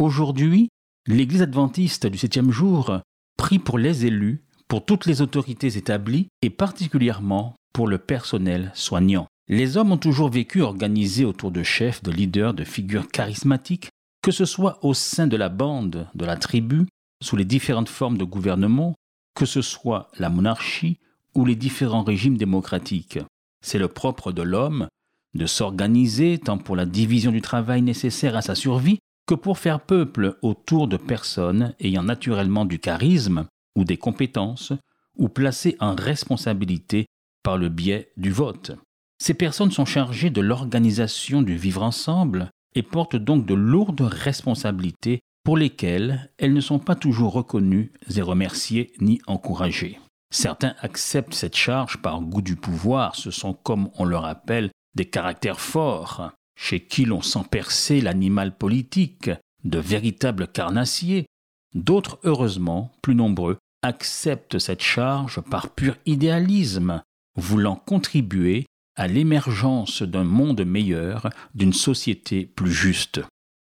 Aujourd'hui, l'Église adventiste du septième jour prie pour les élus, pour toutes les autorités établies et particulièrement pour le personnel soignant. Les hommes ont toujours vécu organisés autour de chefs, de leaders, de figures charismatiques, que ce soit au sein de la bande, de la tribu, sous les différentes formes de gouvernement, que ce soit la monarchie ou les différents régimes démocratiques. C'est le propre de l'homme de s'organiser tant pour la division du travail nécessaire à sa survie que pour faire peuple autour de personnes ayant naturellement du charisme ou des compétences ou placées en responsabilité par le biais du vote. Ces personnes sont chargées de l'organisation du vivre ensemble et portent donc de lourdes responsabilités pour lesquelles elles ne sont pas toujours reconnues et remerciées ni encouragées. Certains acceptent cette charge par goût du pouvoir, ce sont comme on le rappelle des caractères forts, chez qui l'on sent percer l'animal politique, de véritables carnassiers. D'autres, heureusement, plus nombreux, acceptent cette charge par pur idéalisme, voulant contribuer à l'émergence d'un monde meilleur, d'une société plus juste.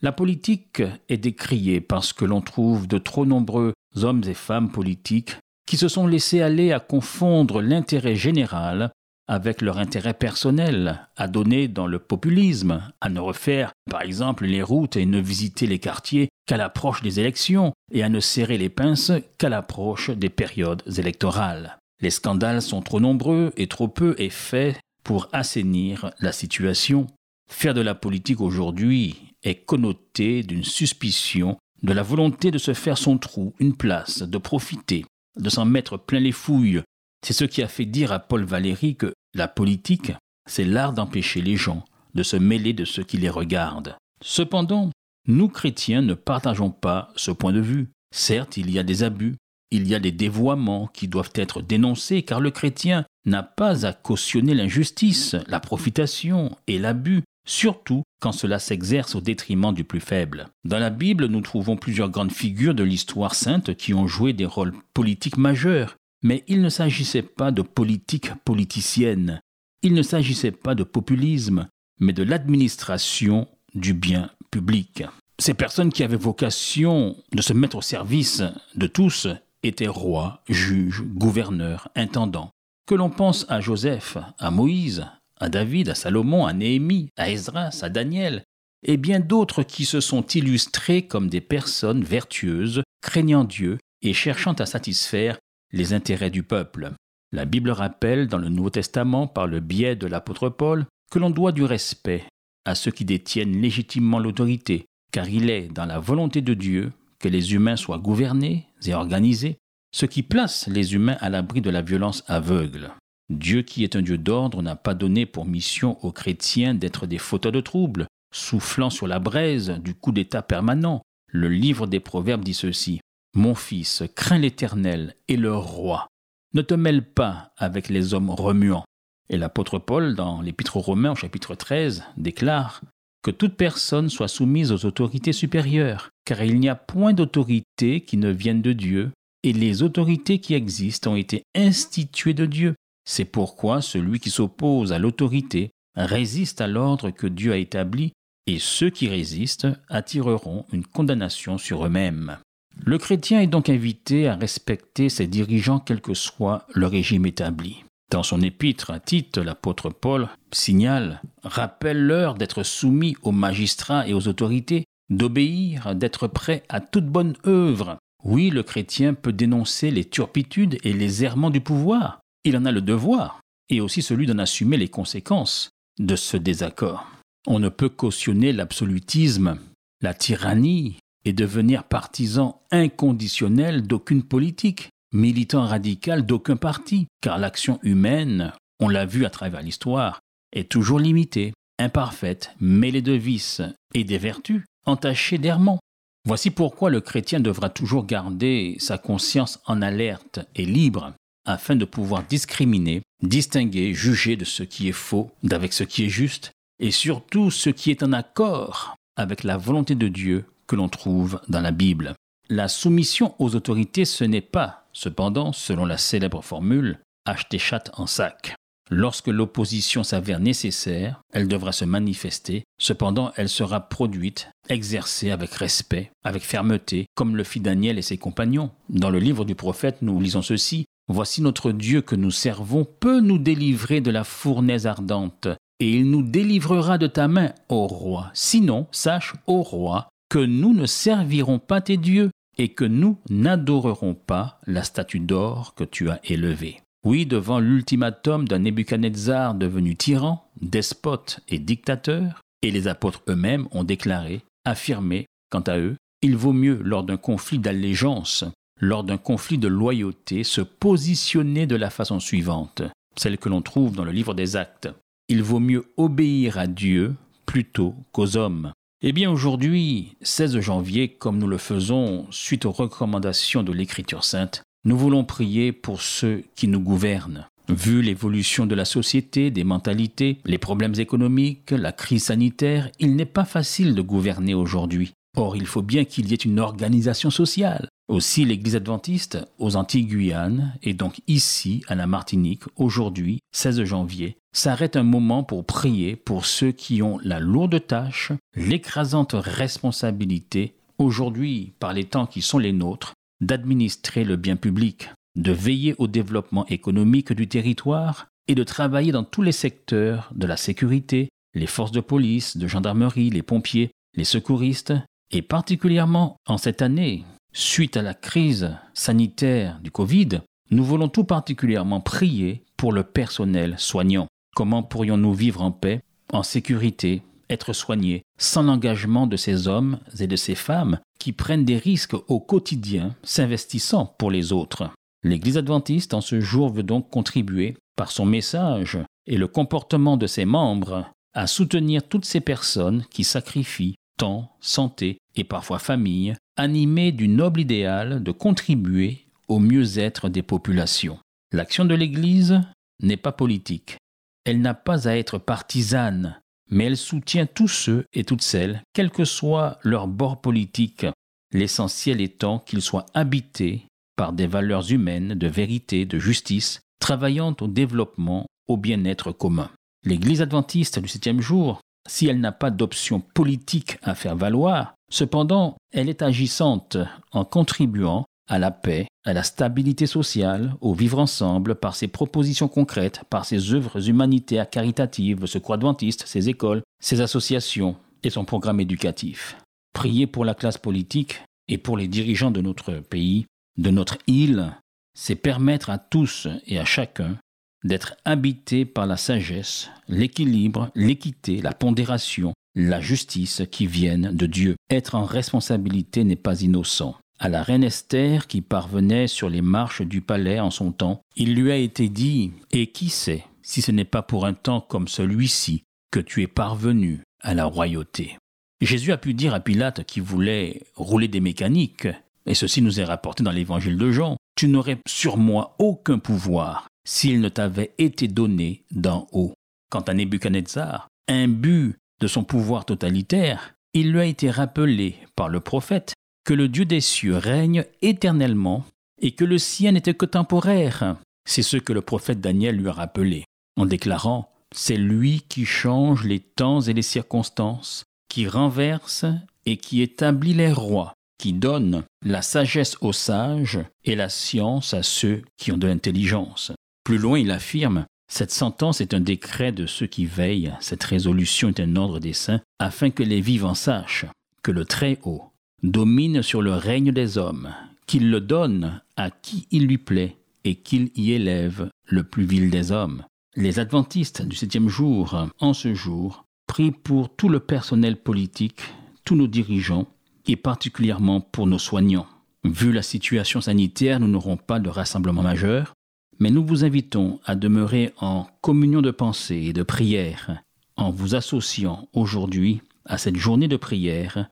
La politique est décriée parce que l'on trouve de trop nombreux hommes et femmes politiques qui se sont laissés aller à confondre l'intérêt général avec leur intérêt personnel, à donner dans le populisme, à ne refaire par exemple les routes et ne visiter les quartiers qu'à l'approche des élections, et à ne serrer les pinces qu'à l'approche des périodes électorales. Les scandales sont trop nombreux et trop peu est fait pour assainir la situation. Faire de la politique aujourd'hui est connoté d'une suspicion, de la volonté de se faire son trou, une place, de profiter, de s'en mettre plein les fouilles, c'est ce qui a fait dire à Paul Valéry que la politique, c'est l'art d'empêcher les gens de se mêler de ceux qui les regardent. Cependant, nous chrétiens ne partageons pas ce point de vue. Certes, il y a des abus, il y a des dévoiements qui doivent être dénoncés car le chrétien n'a pas à cautionner l'injustice, la profitation et l'abus, surtout quand cela s'exerce au détriment du plus faible. Dans la Bible, nous trouvons plusieurs grandes figures de l'histoire sainte qui ont joué des rôles politiques majeurs. Mais il ne s'agissait pas de politique politicienne, il ne s'agissait pas de populisme, mais de l'administration du bien public. Ces personnes qui avaient vocation de se mettre au service de tous étaient rois, juges, gouverneurs, intendants. Que l'on pense à Joseph, à Moïse, à David, à Salomon, à Néhémie, à Esdras, à Daniel, et bien d'autres qui se sont illustrés comme des personnes vertueuses, craignant Dieu et cherchant à satisfaire les intérêts du peuple. La Bible rappelle dans le Nouveau Testament, par le biais de l'apôtre Paul, que l'on doit du respect à ceux qui détiennent légitimement l'autorité, car il est dans la volonté de Dieu que les humains soient gouvernés et organisés, ce qui place les humains à l'abri de la violence aveugle. Dieu qui est un Dieu d'ordre n'a pas donné pour mission aux chrétiens d'être des fauteurs de troubles, soufflant sur la braise du coup d'État permanent. Le livre des Proverbes dit ceci. Mon fils, crains l'Éternel et le roi. Ne te mêle pas avec les hommes remuants. Et l'apôtre Paul, dans l'Épître aux Romains au chapitre 13, déclare que toute personne soit soumise aux autorités supérieures, car il n'y a point d'autorité qui ne vienne de Dieu, et les autorités qui existent ont été instituées de Dieu. C'est pourquoi celui qui s'oppose à l'autorité résiste à l'ordre que Dieu a établi, et ceux qui résistent attireront une condamnation sur eux-mêmes. Le chrétien est donc invité à respecter ses dirigeants quel que soit le régime établi. Dans son épître à Tite, l'apôtre Paul signale Rappelle-leur d'être soumis aux magistrats et aux autorités, d'obéir, d'être prêt à toute bonne œuvre. Oui, le chrétien peut dénoncer les turpitudes et les errements du pouvoir. Il en a le devoir, et aussi celui d'en assumer les conséquences de ce désaccord. On ne peut cautionner l'absolutisme, la tyrannie et devenir partisan inconditionnel d'aucune politique, militant radical d'aucun parti, car l'action humaine, on l'a vu à travers l'histoire, est toujours limitée, imparfaite, mêlée de vices et des vertus, entachée d'errements. Voici pourquoi le chrétien devra toujours garder sa conscience en alerte et libre afin de pouvoir discriminer, distinguer, juger de ce qui est faux d'avec ce qui est juste et surtout ce qui est en accord avec la volonté de Dieu que l'on trouve dans la Bible. La soumission aux autorités, ce n'est pas, cependant, selon la célèbre formule, acheter chatte en sac. Lorsque l'opposition s'avère nécessaire, elle devra se manifester, cependant elle sera produite, exercée avec respect, avec fermeté, comme le fit Daniel et ses compagnons. Dans le livre du prophète, nous lisons ceci. Voici notre Dieu que nous servons peut nous délivrer de la fournaise ardente, et il nous délivrera de ta main, ô roi. Sinon, sache, ô roi, que nous ne servirons pas tes dieux, et que nous n'adorerons pas la statue d'or que tu as élevée. Oui, devant l'ultimatum d'un Nebuchadnezzar devenu tyran, despote et dictateur, et les apôtres eux-mêmes ont déclaré, affirmé, quant à eux, il vaut mieux, lors d'un conflit d'allégeance, lors d'un conflit de loyauté, se positionner de la façon suivante, celle que l'on trouve dans le livre des actes. Il vaut mieux obéir à Dieu plutôt qu'aux hommes. Eh bien aujourd'hui, 16 janvier, comme nous le faisons suite aux recommandations de l'Écriture sainte, nous voulons prier pour ceux qui nous gouvernent. Vu l'évolution de la société, des mentalités, les problèmes économiques, la crise sanitaire, il n'est pas facile de gouverner aujourd'hui. Or, il faut bien qu'il y ait une organisation sociale. Aussi, l'Église adventiste, aux Antilles-Guyane, et donc ici, à la Martinique, aujourd'hui, 16 janvier, s'arrête un moment pour prier pour ceux qui ont la lourde tâche, l'écrasante responsabilité, aujourd'hui, par les temps qui sont les nôtres, d'administrer le bien public, de veiller au développement économique du territoire et de travailler dans tous les secteurs de la sécurité, les forces de police, de gendarmerie, les pompiers, les secouristes, et particulièrement en cette année, suite à la crise sanitaire du Covid, nous voulons tout particulièrement prier pour le personnel soignant. Comment pourrions-nous vivre en paix, en sécurité, être soignés, sans l'engagement de ces hommes et de ces femmes qui prennent des risques au quotidien, s'investissant pour les autres? L'Église adventiste en ce jour veut donc contribuer, par son message et le comportement de ses membres, à soutenir toutes ces personnes qui sacrifient temps, santé et parfois famille, animées du noble idéal de contribuer au mieux-être des populations. L'action de l'Église n'est pas politique. Elle n'a pas à être partisane, mais elle soutient tous ceux et toutes celles, quel que soit leur bord politique, l'essentiel étant qu'ils soient habités par des valeurs humaines de vérité, de justice, travaillant au développement, au bien-être commun. L'Église adventiste du septième jour, si elle n'a pas d'option politique à faire valoir, cependant, elle est agissante en contribuant à la paix, à la stabilité sociale, au vivre ensemble par ses propositions concrètes, par ses œuvres humanitaires caritatives, ce croix ses écoles, ses associations et son programme éducatif. Prier pour la classe politique et pour les dirigeants de notre pays, de notre île, c'est permettre à tous et à chacun d'être habités par la sagesse, l'équilibre, l'équité, la pondération, la justice qui viennent de Dieu. Être en responsabilité n'est pas innocent à la reine Esther qui parvenait sur les marches du palais en son temps, il lui a été dit Et qui sait si ce n'est pas pour un temps comme celui-ci que tu es parvenu à la royauté? Jésus a pu dire à Pilate qui voulait rouler des mécaniques, et ceci nous est rapporté dans l'évangile de Jean Tu n'aurais sur moi aucun pouvoir s'il ne t'avait été donné d'en haut. Quant à Nebuchadnezzar, imbu de son pouvoir totalitaire, il lui a été rappelé par le prophète que le Dieu des cieux règne éternellement et que le sien n'était que temporaire. C'est ce que le prophète Daniel lui a rappelé, en déclarant C'est lui qui change les temps et les circonstances, qui renverse et qui établit les rois, qui donne la sagesse aux sages et la science à ceux qui ont de l'intelligence. Plus loin, il affirme Cette sentence est un décret de ceux qui veillent, cette résolution est un ordre des saints, afin que les vivants sachent que le Très-Haut domine sur le règne des hommes, qu'il le donne à qui il lui plaît et qu'il y élève le plus vil des hommes. Les adventistes du septième jour, en ce jour, prient pour tout le personnel politique, tous nos dirigeants, et particulièrement pour nos soignants. Vu la situation sanitaire, nous n'aurons pas de rassemblement majeur, mais nous vous invitons à demeurer en communion de pensée et de prière en vous associant aujourd'hui à cette journée de prière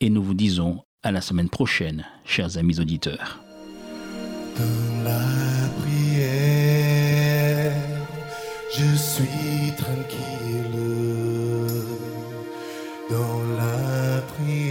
et nous vous disons À la semaine prochaine, chers amis auditeurs. Dans la prière, je suis tranquille. Dans la prière,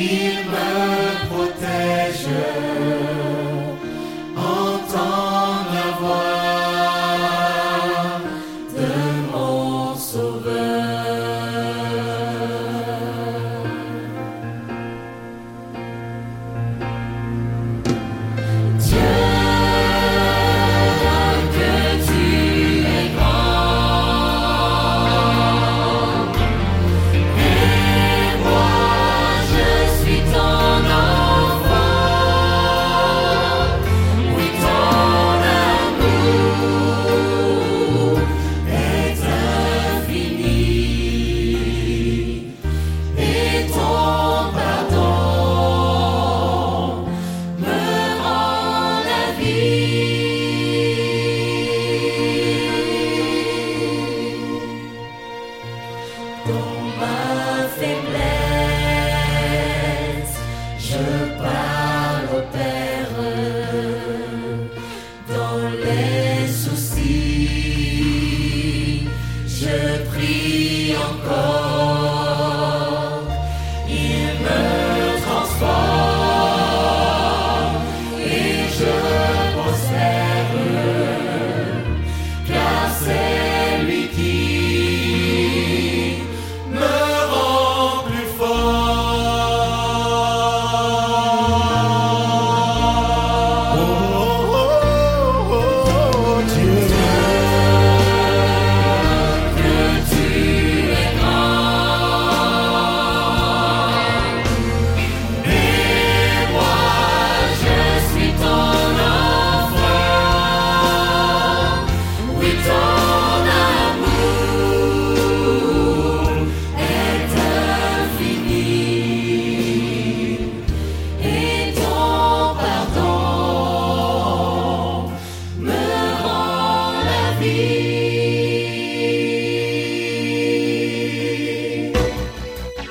Hear